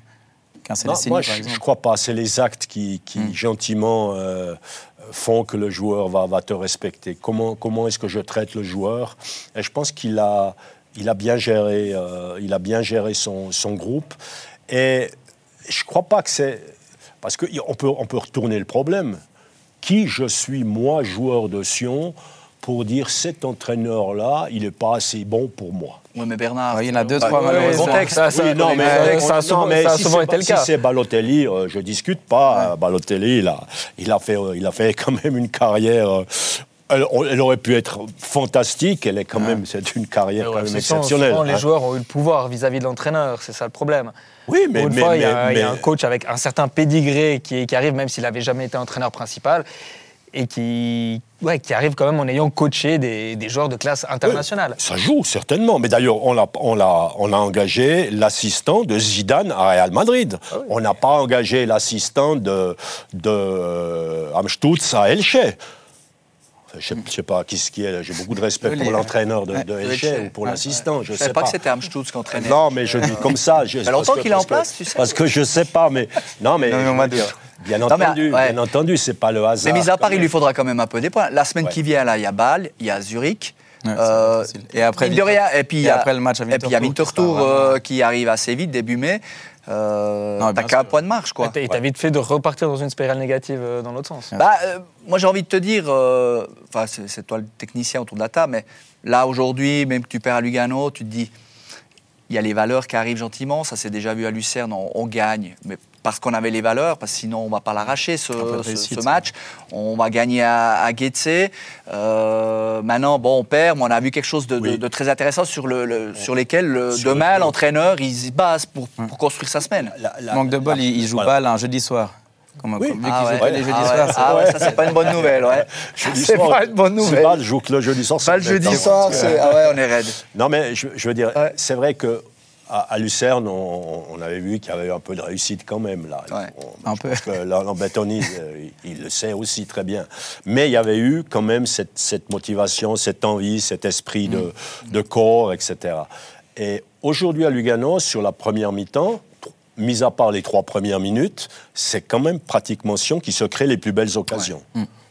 qu'un moi, par je ne crois pas. C'est les actes qui, qui, Mm. gentiment, euh, font que le joueur va, te respecter. Comment, comment est-ce que je traite le joueur? Et je pense qu'il a, il a bien géré, euh, il a bien géré son, son groupe. Et je ne crois pas que c'est... Parce qu'on peut, on peut retourner le problème. Qui je suis, moi, joueur de Sion, pour dire cet entraîneur-là, il n'est pas assez bon pour moi? Oui, mais Bernard. Ouais, il y en a deux, trois, ouais, malheureusement. contexte. Ça, ça- non, mais, euh, ça a souvent- mais ça a si souvent c'est été pas- le si cas. c'est Balotelli, euh, je discute pas. Balotelli, il a, il, a fait, euh, il a fait (laughs) quand même une carrière. euh, elle, elle aurait pu être fantastique, elle est quand même, c'est une carrière quand même exceptionnelle. souvent, les hein. joueurs ont eu le pouvoir vis-à-vis de l'entraîneur, c'est ça le problème. Oui, mais, mais- fois, il y, mais- a, il y a mais- un coach avec un certain pédigré qui, qui arrive, même s'il n'avait jamais été entraîneur principal, et qui, ouais, qui arrive quand même en ayant coaché des, des joueurs de classe internationale. Ça joue, certainement. Mais d'ailleurs, on, l'a- on, on a engagé l'assistant de Zidane à Real Madrid. Ah On n'a pas engagé l'assistant de, de euh, Amstutz à Elche. Je ne sais pas qui ce qui est. J'ai beaucoup de respect pour hein. l'entraîneur de, de ou pour l'assistant. Je Je ne savais sais pas pas. que c'était Amstutz qui entraînait. Non, mais je dis comme ça. Je, Ça fait longtemps parce que- qu'il est en place, tu sais. Parce que je ne sais pas, mais. Non, mais. Non, mais. Bien Non, mais, entendu, ouais. bien entendu, c'est pas le hasard. Mais mis à part, il lui faudra quand même un peu des points. La semaine Ouais. qui vient, là, il y a Bâle, il y a Zurich. Ouais, Euh. Et après, mine de rien, et puis il y et a- après le match à Et puis il y a Winterthur, qui vraiment- euh, qui arrive assez vite, début mai. Euh, T'as qu'un point de marche, quoi. Et t'as- t'as vite fait de repartir dans une spirale négative euh, dans l'autre sens. Bah, euh, moi, j'ai envie de te dire, euh, enfin, c'est c'est toi le technicien autour de la table, mais là, aujourd'hui, même que tu perds à Lugano, tu te dis, il y a les valeurs qui arrivent gentiment. Ça s'est déjà vu à Lucerne, on, on gagne. Mais parce qu'on avait les valeurs, parce que sinon, on ne va pas l'arracher, ce, match. On va gagner à, à Getse. Euh, maintenant, bon, on perd, mais on a vu quelque chose de, de- Oui. de très intéressant sur, le, le- sur lesquels, le- Sur demain, le- l'entraîneur, il se base pour, pour construire sa semaine. La- la- Manque de bol, il, il joue Voilà. balle un jeudi soir. Comme, Oui. comme- Ah qu'ils ouais. les jeudis Ah c'est- Ah ouais, ça, c'est pas une bonne nouvelle, ouais. (laughs) C'est soir, pas une bonne c'est nouvelle. pas le jour que le jeudi soir. Pas le c'est jeudi hein. soir, c'est. Ah ouais, on est raide. Non, mais je, je veux dire, c'est vrai que à, à Lucerne, on, on avait vu qu'il y avait eu un peu de réussite quand même. Là. Ouais. On- Un je peu. pense que Lambertoni, (laughs) euh, il, il le sait aussi très bien. Mais il y avait eu quand même cette, cette motivation, cette envie, cet esprit de, de corps, etc. Et aujourd'hui à Lugano, sur la première mi-temps, mis à part les trois premières minutes, c'est quand même pratiquement Sion qui se crée les plus belles occasions.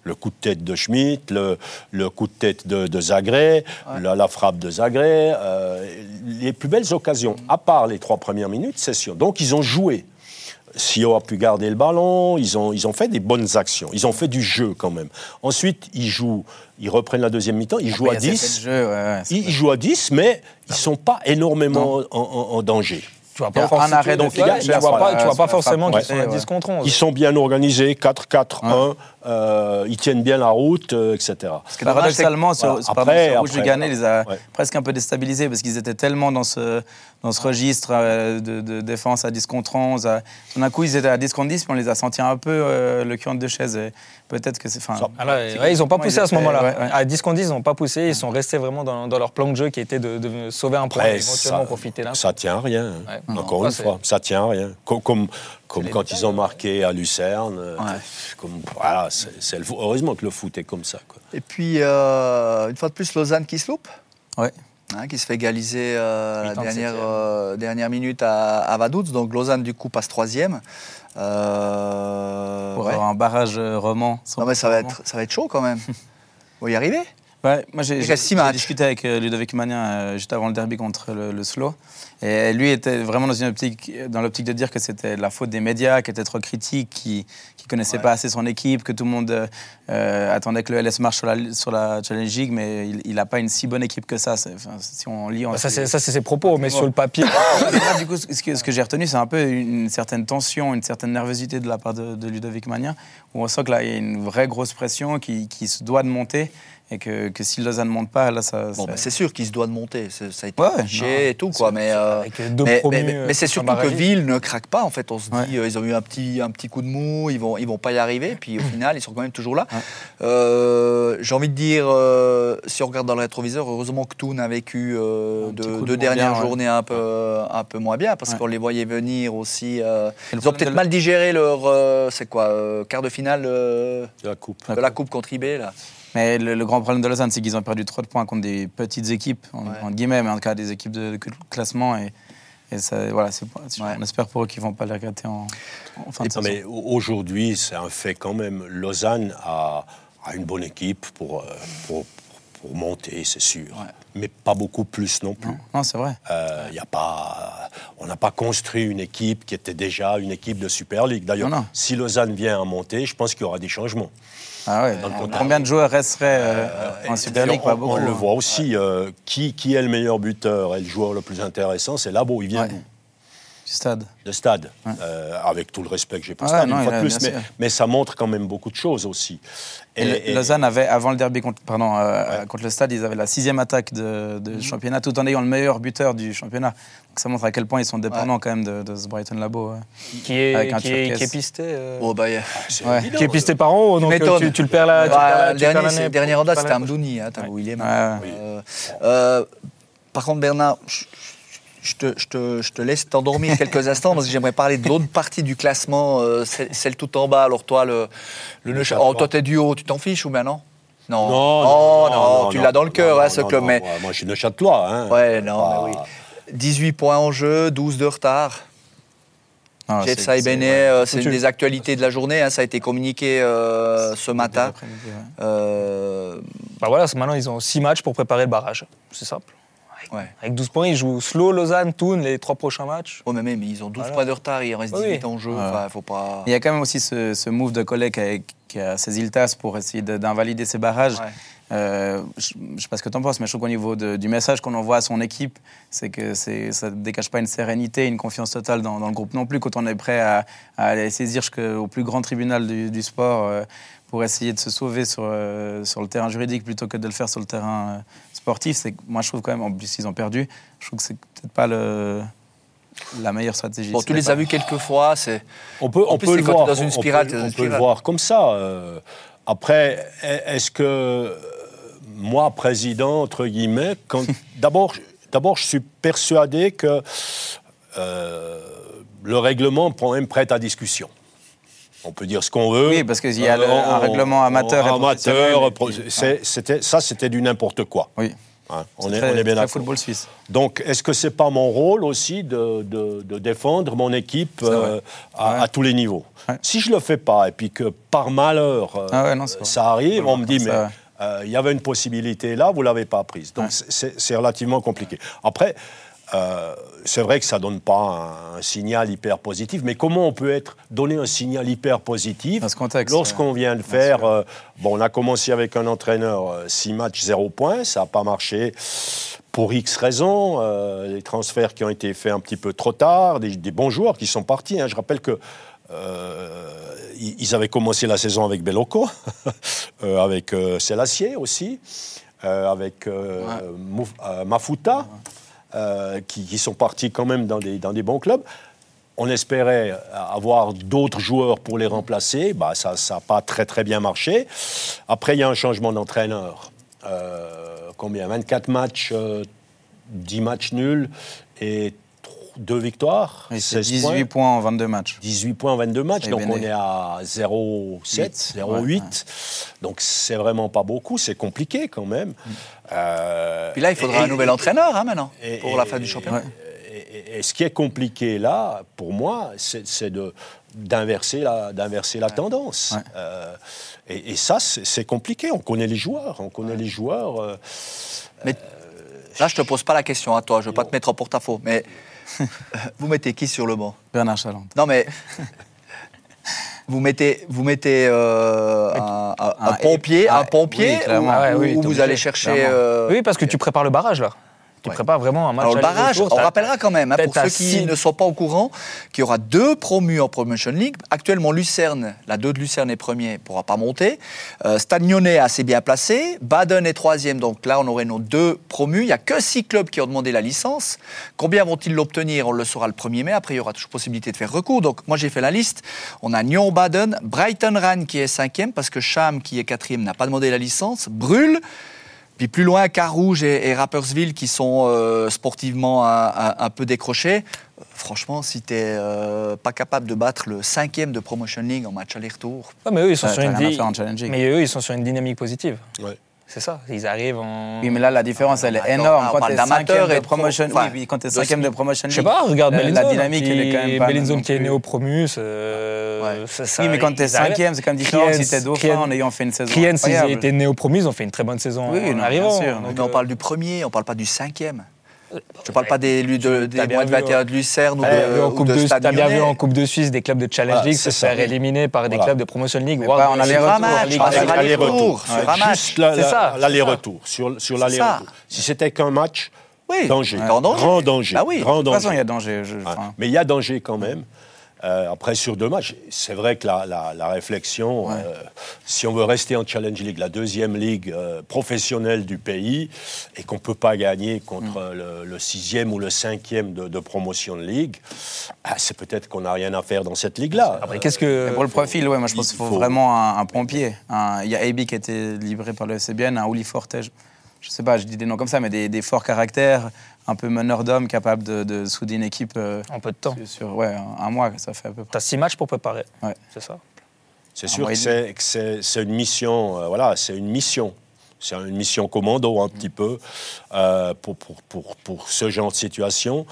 Le coup de tête de Schmitt, le, le coup de tête de, de Zagré, la, la frappe de Zagré, euh, les plus belles occasions, à part les trois premières minutes, c'est sûr. Donc ils ont joué. Sio a pu garder le ballon, ils ont, ils ont fait des bonnes actions, ils ont fait du jeu quand même. Ensuite, ils jouent, ils reprennent la deuxième mi-temps, ils jouent à Après, il y a cet 10. effet de jeu, ouais, ouais, c'est Ils, ils jouent à 10, mais ils ne sont pas énormément en, en- en danger. Tu vois pas un forcément- arrêt tu vois pas, tu vois sur pas la forcément qu'ils sont à ouais. 10 contre 11. Ils sont bien organisés, 4-4-1, euh, ils tiennent bien la route, euh, etc. Parce que Paradoxalement, sur, Voilà. sur- pardon, Après- sur Rouge après, les a ouais. presque un peu déstabilisés parce qu'ils étaient tellement dans ce, dans ce registre euh, de, de défense à 10 contre 11. à- Tout d'un coup, ils étaient à 10 contre 10, puis on les a sentis un peu euh, le cul entre deux chaises. Peut-être que c'est. Ça- Ah là, ouais, ils n'ont pas poussé à ce moment-là. ouais, ouais. À 10 contre 10, ils n'ont pas poussé. Ils sont restés vraiment dans, dans leur plan de jeu qui était de, de sauver un point et éventuellement ça- profiter d'un. Ça tient à rien. Ouais. Encore une fois, ça tient à rien. Comme, comme, comme quand ils ont marqué à Lucerne. euh, Ouais. comme, voilà, le fo- heureusement que le foot est comme ça. Quoi. Et puis, euh, une fois de plus, Lausanne qui se loupe. Ouais. Hein, qui se fait égaliser euh, la dernière, euh, dernière minute à, à Vaduz. Donc Lausanne, du coup, passe troisième. Euh, Pour ouais. avoir un barrage roman. Non, mais ça va, être, ça va être chaud quand même. (laughs) Faut y arriver. Ouais, moi j'ai discuté avec euh, Ludovic Magnin euh, juste avant le derby contre le, le Slow. Et lui était vraiment dans une optique, dans l'optique de dire que c'était la faute des médias, qui étaient trop critiques, qui ne connaissaient Ouais. pas assez son équipe, que tout le monde euh, attendait que le LS marche sur la, sur la Challenge League, mais il n'a pas une si bonne équipe que ça. C'est- enfin, si on lit, on Bah, Ça, c'est ça, c'est ses propos, mais sur le papier. (laughs) Là, du coup, ce que, ce que j'ai retenu, c'est un peu une certaine tension, une certaine nervosité de la part de, de Ludovic Magnin, où on sent que là, il y a une vraie grosse pression qui, qui se doit de monter, et que, que si Lausanne ne monte pas, là, ça. Bon, ça- bah, c'est sûr qu'il se doit de monter. Ça a été Ouais, affiché non, et tout, quoi. Mais, euh, euh, c'est qui sont surtout que. Ville ne craque pas. En fait, on se dit, Ouais. euh, ils ont eu un petit, un petit coup de mou, ils vont, ils vont pas y arriver. Puis au (clears throat) final, ils sont quand même toujours là. Ouais. Euh, J'ai envie de dire, euh, si on regarde dans le rétroviseur, heureusement que Toon a vécu euh, deux, de dernières bien, ouais. journées un peu, un peu moins bien, parce Ouais. qu'on les voyait venir aussi. euh, ils ont peut-être de- mal digéré leur, euh, c'est quoi, euh, quart de finale euh, De la coupe. de la Coupe contre IB là. Mais le, le grand problème de Lausanne, c'est qu'ils ont perdu trop de points contre des petites équipes, en, Ouais. entre guillemets, mais en tout cas des équipes de, de classement. Et, et ça, voilà, Ouais. on espère pour eux qu'ils ne vont pas les regretter en, en fin de Non, saison. mais au- aujourd'hui, c'est un fait quand même. Lausanne a, a une bonne équipe pour, euh, pour, pour monter, c'est sûr. Ouais. Mais pas beaucoup plus non plus. Non, non, c'est vrai. Il n'y a pas. On n'a pas construit une équipe qui était déjà une équipe de Super League. D'ailleurs, si Lausanne vient à monter, je pense qu'il y aura des changements. Ah ouais, contrat. combien de joueurs resteraient euh, en Et Super League? on, Pas on beaucoup. le hein. voit aussi. euh, qui, qui est le meilleur buteur et le joueur le plus intéressant C'est Labo. Il vient d'où? Stade. de stade, Euh, avec tout le respect que j'ai pour Ouais, Stade, non, une fois de a- plus, mais, ça montre quand même beaucoup de choses aussi. Et, Lausanne avait, avant le derby contre, pardon, euh, contre le stade, ils avaient la sixième attaque de, de Mhm. championnat, tout en ayant le meilleur buteur du championnat. Donc ça montre à quel point ils sont dépendants quand même de, de ce Brighton Labo. ouais. Qui est, Avec un qui est, turquoise. qui est pisté. euh, Oh, bah, évident, qui est pisté par an, donc euh, tu, tu le perds là. Bah, perds là- le tu perds dernier, dernier en date, c'était Amdouni. Où il est par contre, Bernard, je, te, je te- je te laisse t'endormir quelques instants parce que j'aimerais parler de l'autre partie du classement, euh, celle, celle tout en bas. Alors, toi, le, le Neuchâtel- Oh, toi, t'es du haut, tu t'en fiches ou bien non? Non. Non, Oh, non, tu non, l'as dans le cœur, hein, ce non, club. non, mais ouais, moi, je suis Neuchâtelois. Hein. Ouais, non, Pas- mais oui. 18 points en jeu, 12 de retard. Ah, Jeff c'est- Saibene, c'est- euh, c'est une des actualités de la journée. hein, ça a été communiqué euh, ce matin. ouais. Euh, Bah voilà, maintenant ils ont 6 matchs pour préparer le barrage. C'est simple. Ouais. Avec 12 points, ils jouent Slow, Lausanne, Thun, les trois prochains matchs. Oh, mais même, ils ont 12 Voilà. points de retard, il reste Oui, 18 oui. en jeu. Ouais. Enfin, faut pas. Il y a quand même aussi ce, ce move de collègue qui a, saisi le TAS pour essayer de- d'invalider ces barrages. Ouais. Euh, je ne sais pas ce que tu en penses, mais je trouve qu'au niveau de- du message qu'on envoie à son équipe, c'est que ça ne dégage pas une sérénité, une confiance totale dans, dans le groupe non plus, quand on est prêt à, à aller saisir jusqu'au plus grand tribunal du, du sport euh, pour essayer de se sauver sur, euh, sur le terrain juridique plutôt que de le faire sur le terrain euh, sportif. C'est moi, je trouve quand même, en plus, ils ont perdu. Je trouve que c'est peut-être pas le, la meilleure stratégie. Bon, tu les pas- as vus quelques fois. C'est. On peut, En on plus, peut le voir. dans une on spirale, peut- on une peut le spirale. voir comme ça. euh. Après, est-ce que euh, moi, président, entre guillemets, quand (laughs) d'abord, d'abord, je suis persuadé que euh, le règlement prend même prête à discussion. On peut dire ce qu'on veut. Oui, parce qu'il y a le- un règlement amateur et amateur, c'était, ça, c'était du n'importe quoi. Oui. hein. On, est, très- on est bien d'accord. football suisse. Donc, est-ce que c'est pas mon rôle aussi de, de- de défendre mon équipe euh, à, Ouais. à tous les niveaux? Ouais. Si je le fais pas et puis que par malheur euh, Ah ouais, non, ça arrive, on me dit mais euh, il y avait une possibilité là, vous l'avez pas prise. Donc c'est relativement compliqué. Après. Euh, c'est vrai que ça donne pas un, un signal hyper positif, mais comment on peut être donner un signal hyper positif lorsqu'on vient de faire euh, bon, on a commencé avec un entraîneur 6 matchs 0 points, ça n'a pas marché pour X raisons, euh, les transferts qui ont été faits un petit peu trop tard, des, des bons joueurs qui sont partis. hein. Je rappelle que euh, ils avaient commencé la saison avec Belloco, (laughs) euh, avec euh, Selassie aussi, euh, avec euh, euh, Mafuta, euh, qui, sont partis quand même dans des, dans des bons clubs. On espérait avoir d'autres joueurs pour les remplacer. Bah, ça n'a pas très très bien marché. Après, il y a un changement d'entraîneur. Euh, combien? 24 matchs, euh, 10 matchs nuls et 2 victoires. 16 18 points. en 22 matchs. 18 points en 22 matchs, donc béné. on est à 0,7, 0,8. Donc c'est vraiment pas beaucoup, c'est compliqué quand même. Euh, Puis là, il faudra et- un nouvel entraîneur hein, maintenant et- pour et- la fin du championnat. Et, et- et ce qui est compliqué là, pour moi, c'est de d'inverser la, d'inverser la tendance. Ouais. Euh, et, et ça, c'est compliqué. On connaît les joueurs. On connaît les joueurs. euh, Mais là, je te pose pas la question à toi. Je veux pas te mettre en porte-à-faux. Mais (laughs) vous mettez qui sur le banc? Bernard Chalante. Non, mais (laughs) vous mettez, vous mettez euh, un, un- un Un- pompier, ah, un pompier, oui, ou, Ah ouais, oui, vous obligé, allez chercher. euh, Oui, parce que tu prépares le barrage là. Tu Ouais. prépares vraiment un match. Alors le barrage, on rappellera quand même, hein, pour ceux qui six- ne sont pas au courant, qu'il y aura deux promus en Promotion League. Actuellement, Lucerne, la 2 de Lucerne est premier, ne pourra pas monter. Euh, est assez bien placé. Baden est troisième, donc là, on aurait nos deux promus. Il n'y a que six clubs qui ont demandé la licence. Combien vont-ils l'obtenir? On le saura le 1er mai. Après, il y aura toujours possibilité de faire recours. Donc, moi, j'ai fait la liste. On a Nyon-Baden, Brighton-Rann qui est cinquième, parce que Cham, qui est quatrième, n'a pas demandé la licence. Brûle, puis plus loin, Carouge et, et Rappersville qui sont euh, sportivement un, un- un peu décrochés. Euh, franchement, si tu n'es pas capable de battre le cinquième de Promotion League en match aller-retour, Ouais, mais eux, ils sont sur une. Mais eux, ils sont sur une dynamique positive. ouais. C'est ça. Ils arrivent en. Oui, mais là, la différence, elle est énorme. on Quand parle t'es d'amateur cinquième et de pro- promotion, enfin, oui, oui, quand t'es cinquième de promotion Je sais pas, regarde la-. La dynamique, qui- elle est quand même pas. Bellinzone qui est plus- néo promus. euh, Ouais. ça- ça- Oui, mais quand t'es cinquième, c'est quand même différent Kriens- si t'es dauphin Kriens- en ayant fait une saison. Kriens, ils incroyable. étaient néo promus, ils ont fait une très bonne saison Oui, en non, bien sûr. Donc, mais on euh, parle du premier, on parle pas du cinquième. Je ne parle pas des, de- des moins de vu, 21 de Lucerne ou en ou Coupe de de- Stade T'as bien vu en Coupe de Suisse des clubs de Challenge Voilà, League se faire éliminer par des Voilà. clubs de Promotion League. Sur un match. Juste la- C'est ça, l'aller-retour. Sur, sur l'aller-retour. ça. Si c'était qu'un match, Oui, danger. grand danger. Grand danger. Bah oui. Grand De toute façon, danger. il y a danger. Mais il y a danger quand même. Euh, après, sur deux matchs, c'est vrai que la, la- la réflexion, Ouais. euh, si on veut rester en Challenge League, la deuxième ligue euh, professionnelle du pays, et qu'on ne peut pas gagner contre Mm. le, le sixième ou le cinquième de, de promotion de ligue, ah, c'est peut-être qu'on n'a rien à faire dans cette ligue-là. Après, qu'est-ce que. Pour le profil, ouais, moi je pense qu'il faut, faut- vraiment un, un pompier. Il y a AB qui a été libéré par le FCBN, un Uli Forte, je, sais pas, je dis des noms comme ça, mais des, des forts caractères, un peu meneur d'homme, capable de, de souder une équipe euh, En peu de temps. sur, sur, ouais, un, un mois, ça fait à peu près. T'as six matchs pour préparer. Ouais. C'est ça. C'est sûr que c'est- que c'est c'est une mission, euh, voilà, c'est une mission. C'est une mission commando un petit peu euh, pour, pour, pour, pour ce genre de situation.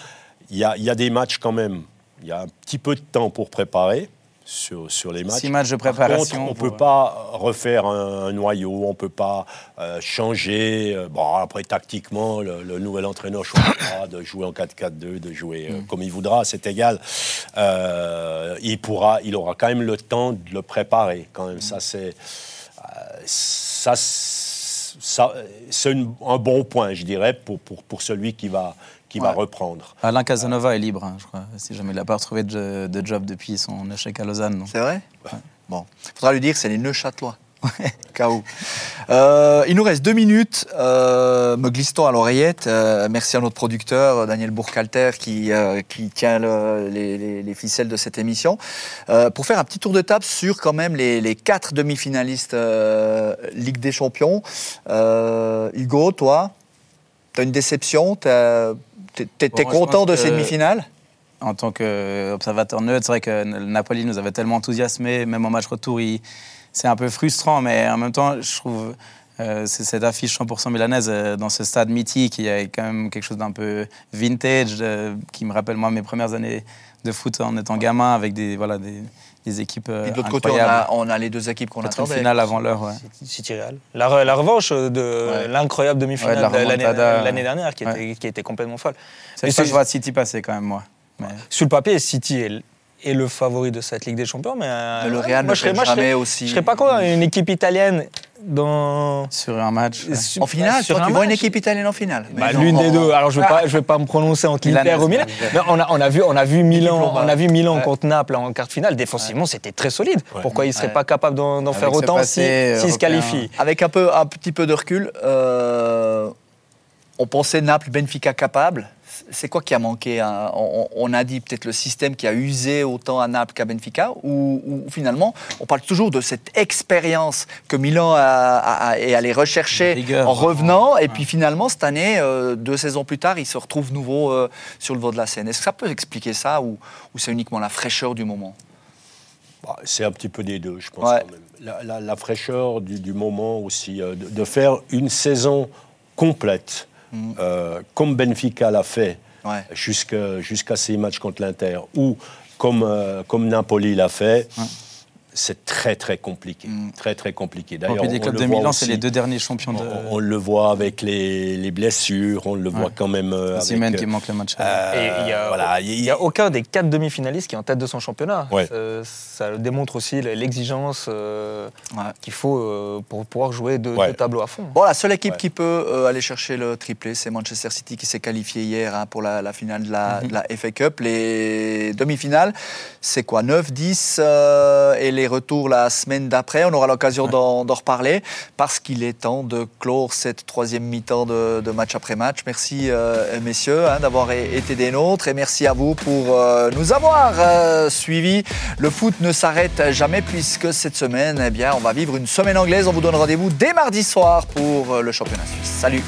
Il y a, il y a des matchs quand même, il y a un petit peu de temps pour préparer sur, sur les matchs. Six matchs de Par préparation. contre, on ne peut pas refaire un, un noyau, on ne peut pas euh, changer. euh, bon, après, tactiquement, le, le nouvel entraîneur choisira de jouer en 4-4-2, de jouer Mm. euh, comme il voudra, c'est égal. Euh, il, pourra, il aura quand même le temps de le préparer. Quand même, ça, c'est. euh, ça, ça, c'est une- un bon point, je dirais, pour, pour, pour celui qui va, qui va reprendre. Alain Casanova est libre, hein, je crois, si jamais il n'a pas retrouvé de, de job depuis son échec à Lausanne. C'est vrai? Bon, faudra lui dire, c'est les Neuchâtelois. (laughs) KO. Euh, il nous reste deux minutes. Euh, me glisse-t-on à l'oreillette. Euh, merci à notre producteur, Daniel Bourcalter, qui, euh, qui tient le- les, les- les ficelles de cette émission. Euh, pour faire un petit tour de table sur quand même les, les quatre demi-finalistes euh, Ligue des Champions. Euh, Hugo, toi, tu as une déception? T'as- T'es content de que- ces demi-finales en tant qu'observateur neutre, c'est vrai que le Napoli nous avait tellement enthousiasmé, même en match retour, il- c'est un peu frustrant, mais en même temps, je trouve euh, cette affiche 100% milanaise euh, dans ce stade mythique, il y a quand même quelque chose d'un peu vintage euh, qui me rappelle moi mes premières années de foot en étant gamin avec des voilà des, des équipes euh, Et de l'autre côté, on a, on a les deux équipes qu'on attendait. finale avant l'heure. Ouais. City Real. La, re- la revanche de Ouais. l'incroyable demi-finale Ouais, de la de l'année l'année dernière qui, Ouais. était, qui était complètement folle. C'est ça que je vois City passer quand même moi. Mais- Sur le papier, City est, est le favori de cette Ligue des Champions, mais, euh, le ouais, Real moi, ne je serais, moi, je serais- jamais aussi. Je serais pas content. Une équipe italienne dans. Sur un match. ouais. En finale, sur toi, un tu vois une match. équipe italienne en finale Bah, L'une des deux. Alors je vais pas, je vais pas me prononcer entre Milan, l'Inter ou Milan. on a, on a vu, on a vu Milan, on a vu Milan Ouais. contre Naples en quart de finale. Défensivement, c'était très solide. Pourquoi ils seraient Ouais. pas capables d'en faire autant si- s'ils se européen. qualifient Avec un, peu, un petit peu de recul, euh, on pensait Naples-Benfica capable. C'est quoi qui a manqué hein on, on a dit peut-être le système qui a usé autant à Naples qu'à Benfica, ou, ou finalement, on parle toujours de cette expérience que Milan a, a- a- est allé rechercher Rigueur. en revenant, et puis finalement, cette année, euh, deux saisons plus tard, il se retrouve nouveau euh, sur le devant de la scène. Est-ce que ça peut expliquer ça, ou, ou c'est uniquement la fraîcheur du moment Bah, C'est un petit peu des deux, je pense Ouais. quand même. La, la- la fraîcheur du, du moment aussi, euh, de, de faire une saison complète, Euh, comme Benfica l'a fait Ouais. jusqu'à ces matchs contre l'Inter, ou comme, euh, comme Napoli l'a fait, c'est très très compliqué. Mm. Très très compliqué. Et D'ailleurs, les clubs le de voit Milan, c'est les deux derniers champions de. On, on le voit avec les, les blessures, on le voit Ouais. quand même euh. Simon qui manque le match. euh, Et il y a- voilà, Il n'y a aucun des quatre demi-finalistes qui est en tête de son championnat. Ouais. Ça, ça démontre aussi l'exigence euh, Ouais. qu'il faut euh, pour pouvoir jouer deux, tableaux à fond. Bon, la seule équipe Ouais. qui peut euh, aller chercher le triplé, c'est Manchester City qui s'est qualifié hier hein, pour la, la finale de la, de la FA Cup. Les demi-finales, c'est quoi? 9, 10 euh, et les retours la semaine d'après. On aura l'occasion d'en d'en reparler parce qu'il est temps de clore cette troisième mi-temps de, de match après match. Merci euh, messieurs hein, d'avoir été des nôtres et merci à vous pour euh, nous avoir euh, suivis. Le foot ne s'arrête jamais puisque cette semaine, eh bien, on va vivre une semaine anglaise. On vous donne rendez-vous dès mardi soir pour euh, le championnat suisse. Salut